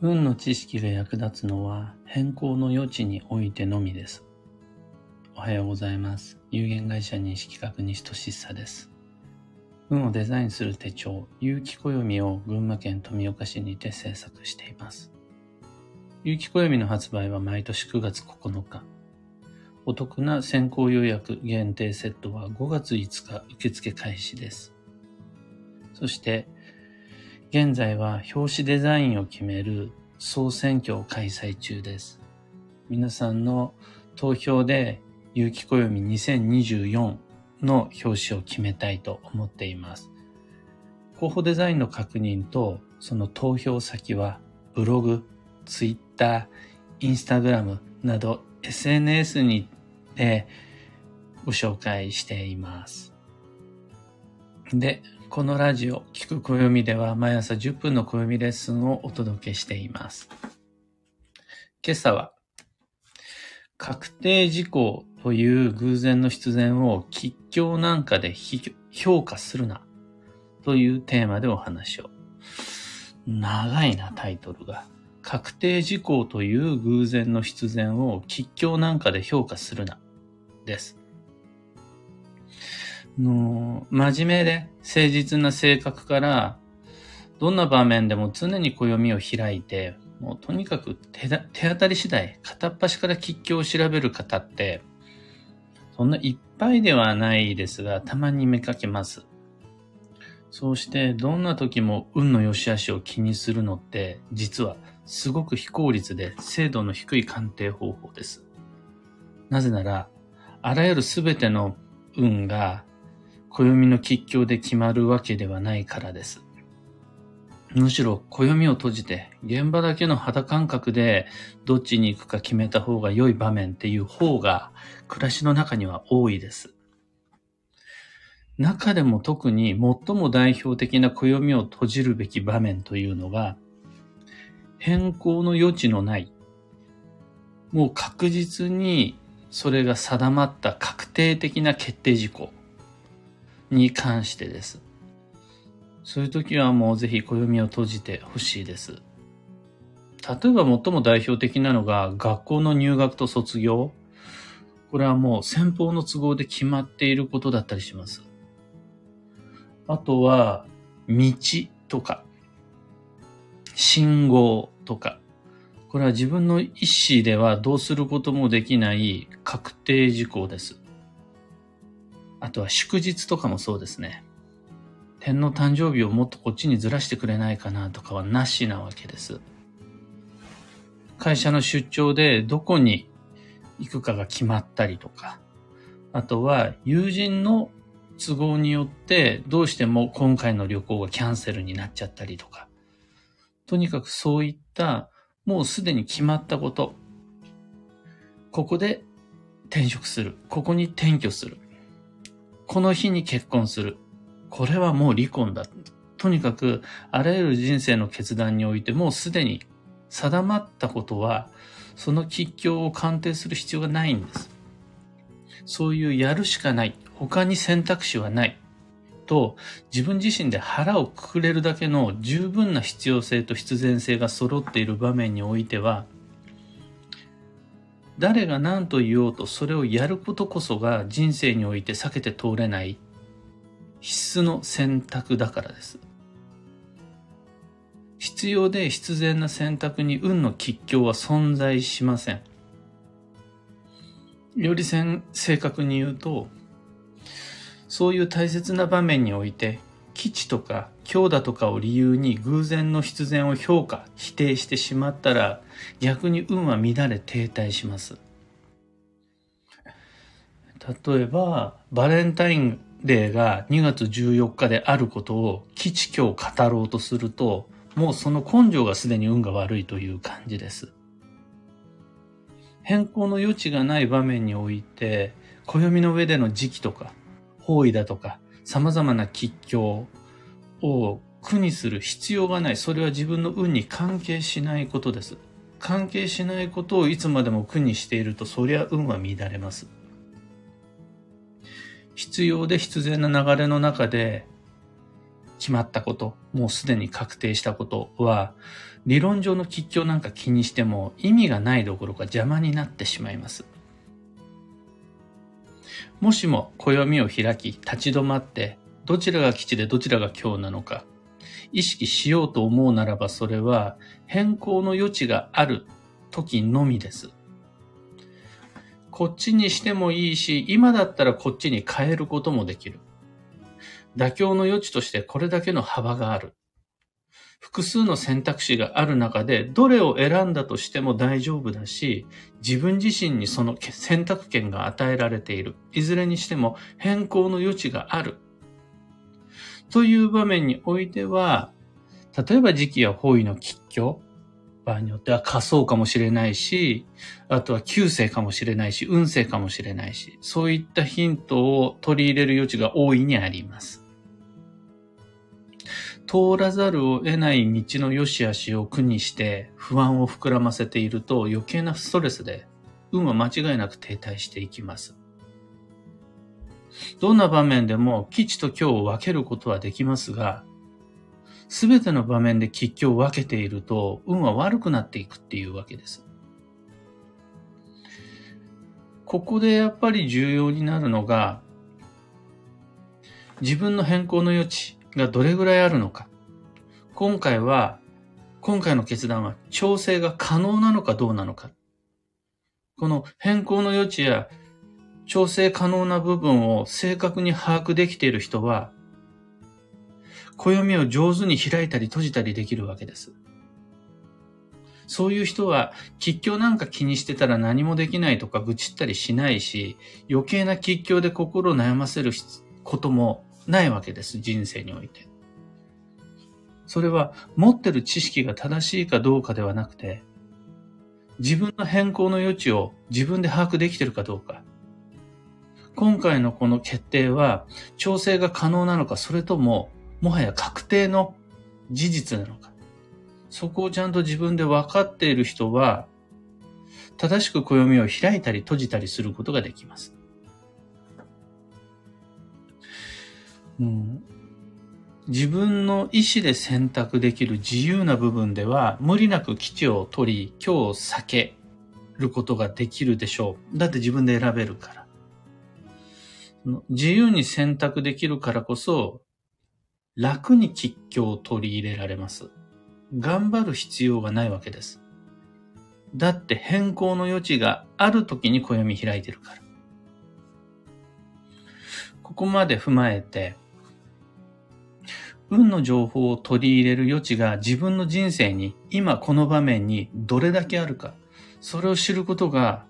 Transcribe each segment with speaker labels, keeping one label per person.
Speaker 1: 運の知識が役立つのは変更の余地においてのみです。おはようございます。有限会社認識確認としさです。運をデザインする手帳、有機暦を群馬県富岡市にて制作しています。有機暦の発売は毎年9月9日。お得な先行予約限定セットは5月5日受付開始です。そして、現在は表紙デザインを決める総選挙を開催中です。皆さんの投票で有機暦2024の表紙を決めたいと思っています。候補デザインの確認とその投票先はブログ、ツイッター、インスタグラムなど SNS にでご紹介しています。で、このラジオ、聞く暦では毎朝10分の暦レッスンをお届けしています。今朝は、確定事項という偶然の必然を吉祥なんかで評価するなというテーマでお話を。長いなタイトルが。確定事項という偶然の必然を吉祥なんかで評価するな。です。の真面目で誠実な性格から、どんな場面でも常に暦を開いて、もうとにかく手手当たり次第、片っ端から吉祥を調べる方って、そんないっぱいではないですが、たまに見かけます。そうして、どんな時も運の良し悪しを気にするのって、実はすごく非効率で精度の低い鑑定方法です。なぜなら、あらゆるすべての運が暦の吉祥で決まるわけではないからです。むしろ暦を閉じて現場だけの肌感覚でどっちに行くか決めた方が良い場面っていう方が暮らしの中には多いです。中でも特に最も代表的な暦を閉じるべき場面というのが変更の余地のないもう確実にそれが定まった確定的な決定事項に関してです。そういう時はもうぜひ暦を閉じてほしいです。例えば最も代表的なのが学校の入学と卒業。これはもう先方の都合で決まっていることだったりします。あとは道とか信号とかこれは自分の意思ではどうすることもできない確定事項です。あとは祝日とかもそうですね。天皇誕生日をもっとこっちにずらしてくれないかなとかはなしなわけです。会社の出張でどこに行くかが決まったりとか、あとは友人の都合によってどうしても今回の旅行がキャンセルになっちゃったりとか、とにかくそういったもうすでに決まったこと。ここで転職する。ここに転居する。この日に結婚する。これはもう離婚だ。とにかく、あらゆる人生の決断においてもうすでに定まったことは、その吉祥を鑑定する必要がないんです。そういうやるしかない。他に選択肢はない。と自分自身で腹をくくれるだけの十分な必要性と必然性が揃っている場面においては誰が何と言おうとそれをやることこそが人生において避けて通れない必須の選択だからです。必要で必然な選択に運の吉祥は存在しません。より正確に言うと、そういう大切な場面において、基地とか強打とかを理由に偶然の必然を評価、否定してしまったら、逆に運は乱れ停滞します。例えば、バレンタインデーが2月14日であることを基地今日語ろうとすると、もうその根性がすでに運が悪いという感じです。変更の余地がない場面において、暦の上での時期とか、方位だとか、様々な吉祥を苦にする必要がない。それは自分の運に関係しないことです。関係しないことをいつまでも苦にしていると、そりゃ運は乱れます。必要で必然な流れの中で、決まったこと、もうすでに確定したことは、理論上の吉凶なんか気にしても意味がないどころか邪魔になってしまいます。もしも暦を開き立ち止まってどちらが吉でどちらが凶なのか意識しようと思うならばそれは変更の余地がある時のみです。こっちにしてもいいし、今だったらこっちに変えることもできる。妥協の余地としてこれだけの幅がある。複数の選択肢がある中で、どれを選んだとしても大丈夫だし、自分自身にその選択権が与えられている。いずれにしても変更の余地がある。という場面においては、例えば時期や方位の吉凶、場合によっては仮想かもしれないし、あとは旧世かもしれないし、運勢かもしれないし、そういったヒントを取り入れる余地が大いにあります。通らざるを得ない道の良し悪しを苦にして不安を膨らませていると余計なストレスで運は間違いなく停滞していきます。どんな場面でも基地と今日を分けることはできますが、すべての場面で吉凶を分けていると運は悪くなっていくっていうわけです。ここでやっぱり重要になるのが、自分の変更の余地、がどれぐらいあるのか。今回は、今回の決断は調整が可能なのかどうなのか。この変更の余地や調整可能な部分を正確に把握できている人は、暦を上手に開いたり閉じたりできるわけです。そういう人は、吉凶なんか気にしてたら何もできないとか愚痴ったりしないし、余計な吉凶で心を悩ませることもないわけです、人生において。それは持ってる知識が正しいかどうかではなくて、自分の変更の余地を自分で把握できてるかどうか。今回のこの決定は調整が可能なのか、それとももはや確定の事実なのか。そこをちゃんと自分で分かっている人は、正しく暦を開いたり閉じたりすることができます。うん、自分の意思で選択できる自由な部分では無理なく基地を取り、今日避けることができるでしょう。だって自分で選べるから。自由に選択できるからこそ、楽に吉凶を取り入れられます。頑張る必要がないわけです。だって変更の余地がある時に暦開いてるから。ここまで踏まえて、運の情報を取り入れる余地が自分の人生に今この場面にどれだけあるか、それを知ることが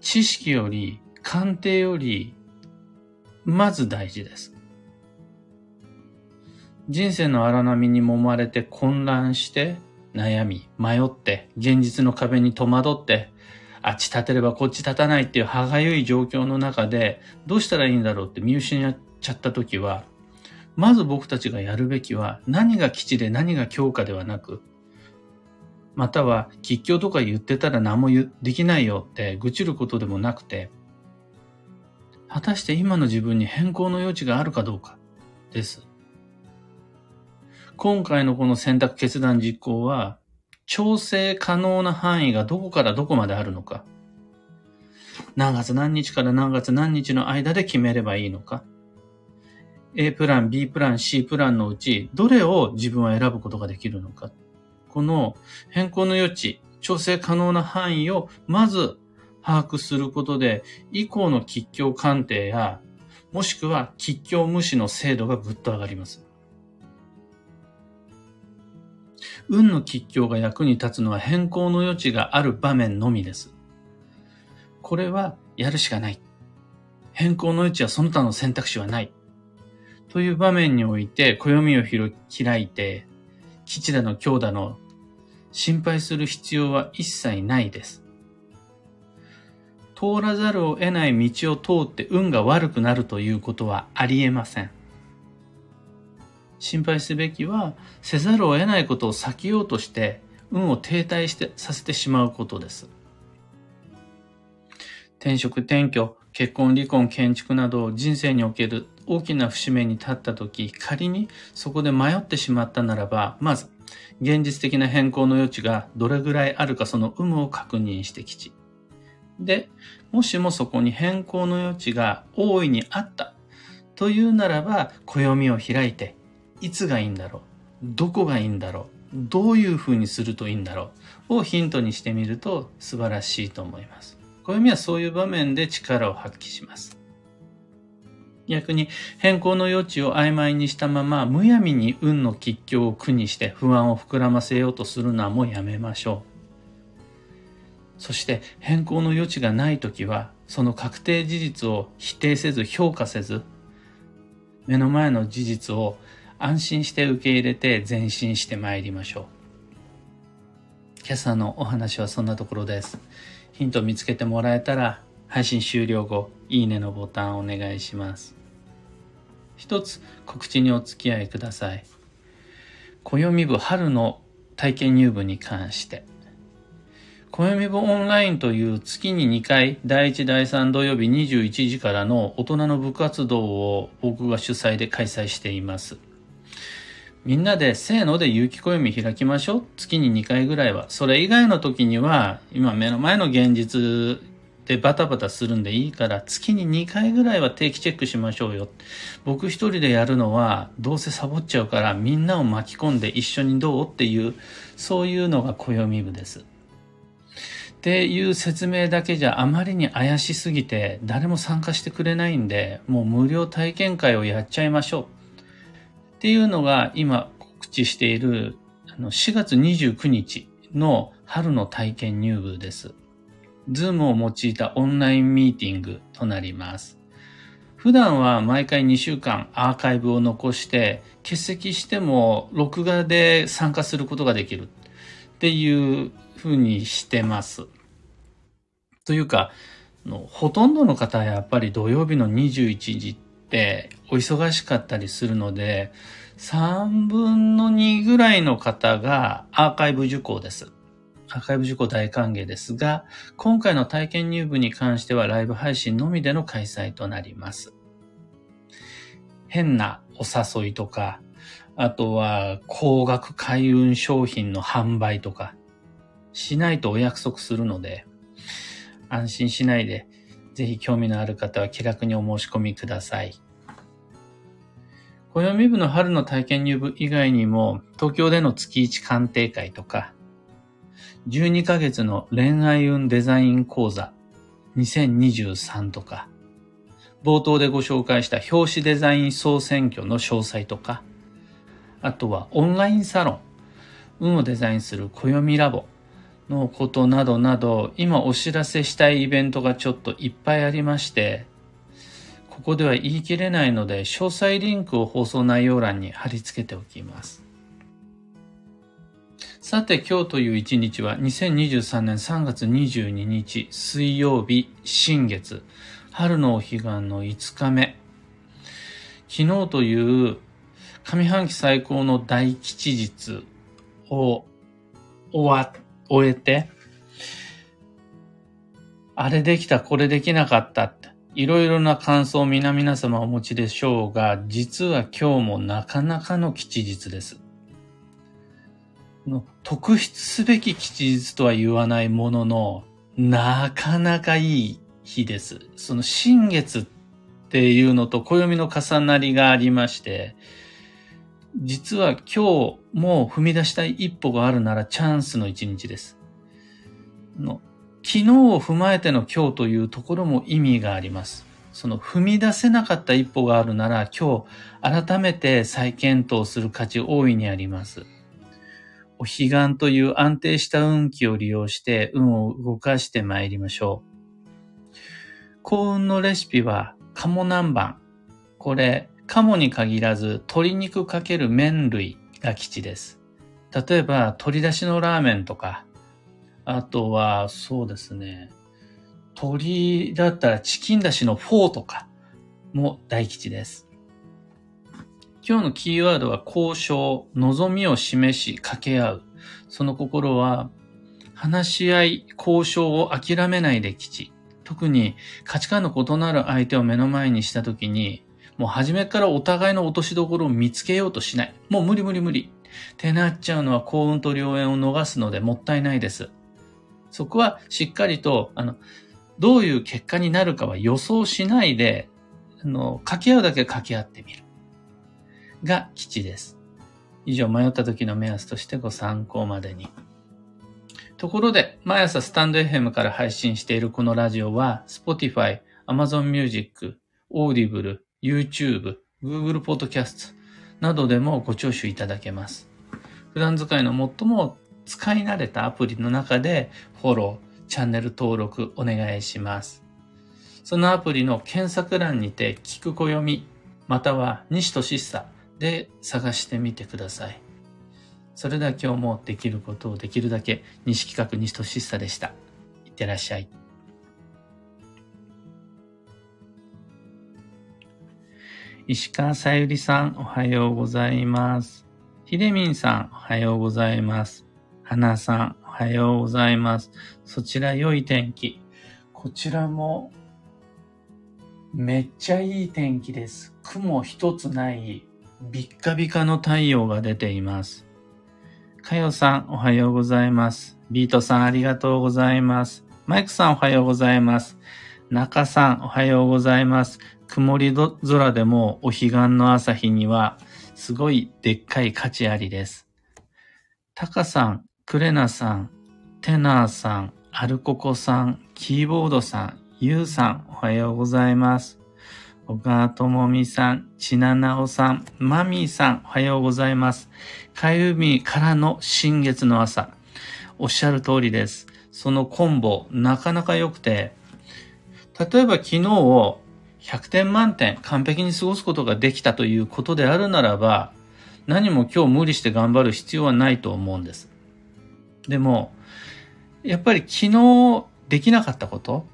Speaker 1: 知識より鑑定よりまず大事です。人生の荒波に揉まれて混乱して悩み、迷って、現実の壁に戸惑って、あっち立てればこっち立たないっていう歯がゆい状況の中で、どうしたらいいんだろうって見失っちゃった時は、まず僕たちがやるべきは何が基地で何が強化ではなく、または吉祥とか言ってたら何もできないよって愚痴ることでもなくて、果たして今の自分に変更の余地があるかどうかです。今回のこの選択決断実行は、調整可能な範囲がどこからどこまであるのか、何月何日から何月何日の間で決めればいいのか、A プラン、B プラン、C プランのうち、どれを自分は選ぶことができるのか。この変更の余地、調整可能な範囲をまず把握することで、以降の吉凶鑑定や、もしくは吉凶無視の精度がぐっと上がります。運の吉凶が役に立つのは変更の余地がある場面のみです。これはやるしかない。変更の余地はその他の選択肢はない。という場面において暦を開いて、基地だの強だの心配する必要は一切ないです。通らざるを得ない道を通って運が悪くなるということはありえません。心配すべきは、せざるを得ないことを避けようとして、運を停滞してさせてしまうことです。転職、転居、結婚、離婚、建築など人生における大きな節目に立った時、仮にそこで迷ってしまったならば、まず、現実的な変更の余地がどれぐらいあるかその有無を確認してきち。で、もしもそこに変更の余地が大いにあったというならば、暦を開いて、いつがいいんだろうどこがいいんだろうどういうふうにするといいんだろうをヒントにしてみると素晴らしいと思います。暦はそういう場面で力を発揮します。逆に変更の余地を曖昧にしたままむやみに運の吉凶を苦にして不安を膨らませようとするのはもうやめましょう。そして変更の余地がないときはその確定事実を否定せず評価せず目の前の事実を安心して受け入れて前進してまいりましょう。今朝のお話はそんなところです。ヒント見つけてもらえたら配信終了後、いいねのボタンお願いします。一つ告知にお付き合いください。暦部春の体験入部に関して。暦部オンラインという月に2回、第1、第3土曜日21時からの大人の部活動を僕が主催で開催しています。みんなでせーので有機暦開きましょう。月に2回ぐらいは。それ以外の時には、今目の前の現実でバタバタするんでいいから、月に2回ぐらいは定期チェックしましょうよ。僕一人でやるのは、どうせサボっちゃうから、みんなを巻き込んで一緒にどうっていう、そういうのが暦部です。っていう説明だけじゃあまりに怪しすぎて誰も参加してくれないんで、もう無料体験会をやっちゃいましょう。っていうのが今告知しているあの4月29日の春の体験入部です。ズームを用いたオンラインミーティングとなります。普段は毎回2週間アーカイブを残して欠席しても録画で参加することができるっていうふうにしてます。というか、ほとんどの方はやっぱり土曜日の21時ってお忙しかったりするので、3分の2ぐらいの方がアーカイブ受講です。アーカイブ受講大歓迎ですが、今回の体験入部に関してはライブ配信のみでの開催となります。変なお誘いとか、あとは高額開運商品の販売とか、しないとお約束するので、安心しないでぜひ興味のある方は気楽にお申し込みください。暦部の春の体験入部以外にも、東京での月1鑑定会とか、12ヶ月の恋愛運デザイン講座2023とか、冒頭でご紹介した表紙デザイン総選挙の詳細とか、あとはオンラインサロン、運をデザインする暦ラボのことなどなど、今お知らせしたいイベントがちょっといっぱいありまして、ここでは言い切れないので、詳細リンクを放送内容欄に貼り付けておきます。さて今日という一日は2023年3月22日水曜日新月春のお彼岸の5日目昨日という上半期最高の大吉日を終わ終えて、あれできた、これできなかったって、いろいろな感想を皆々様お持ちでしょうが、実は今日もなかなかの吉日です。の特筆すべき吉日とは言わないものの、なかなかいい日です。その新月っていうのと暦の重なりがありまして、実は今日も踏み出したい一歩があるならチャンスの一日です。の昨日を踏まえての今日というところも意味があります。その踏み出せなかった一歩があるなら今日改めて再検討する価値大いにあります。お彼岸という安定した運気を利用して運を動かして参りましょう。幸運のレシピは鴨南蛮。これ鴨に限らず鶏肉かける麺類が基地です。例えば鶏出しのラーメンとか、あとはそうですね、鶏だったらチキン出しのフォーとかも大吉です。今日のキーワードは交渉、望みを示し、掛け合う。その心は、話し合い、交渉を諦めないで基地。特に価値観の異なる相手を目の前にしたときに、もう初めからお互いの落としどころを見つけようとしない。もう無理無理無理。ってなっちゃうのは幸運と良縁を逃すのでもったいないです。そこはしっかりと、あの、どういう結果になるかは予想しないで、あの、掛け合うだけ掛け合ってみる。が基地です。以上、迷った時の目安としてご参考までに。ところで、毎朝スタンド FM から配信しているこのラジオは、Spotify、Amazon Music、Audible、YouTube、Google Podcast などでもご聴取いただけます。普段使いの最も使い慣れたアプリの中でフォロー、チャンネル登録お願いします。そのアプリの検索欄にて聞く暦または西しさで探してみてください。それでは今日もできることをできるだけ西企画西しさでした。いってらっしゃい。石川さゆりさん、おはようございます。ひでみんさん、おはようございます。はなさん、おはようございます。そちら良い天気。こちらも、めっちゃいい天気です。雲一つない、ビッカビカの太陽が出ています。かよさん、おはようございます。ビートさん、ありがとうございます。マイクさん、おはようございます。中さん、おはようございます。曇り空でもお彼岸の朝日にはすごいでっかい価値ありです。タカさん、クレナさん、テナーさん、アルココさん、キーボードさん、ユウさん、おはようございます。小川智美さん、ちななおさん、マミーさん、おはようございます。かゆみからの新月の朝。おっしゃる通りです。そのコンボ、なかなか良くて、例えば昨日を100点満点完璧に過ごすことができたということであるならば、何も今日無理して頑張る必要はないと思うんです。でも、やっぱり昨日できなかったこと、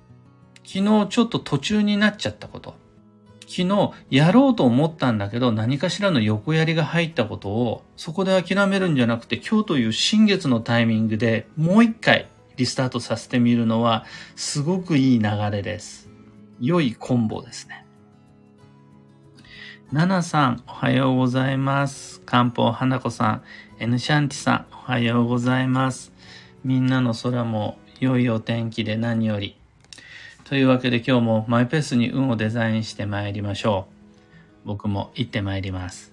Speaker 1: 昨日ちょっと途中になっちゃったこと、昨日やろうと思ったんだけど何かしらの横やりが入ったことをそこで諦めるんじゃなくて今日という新月のタイミングでもう一回リスタートさせてみるのはすごくいい流れです。良いコンボですね。ナナさん、おはようございます。漢方花子さん、エヌシャンティさん、おはようございます。みんなの空も良いお天気で何より。というわけで今日もマイペースに運をデザインして参りましょう。僕も行って参ります。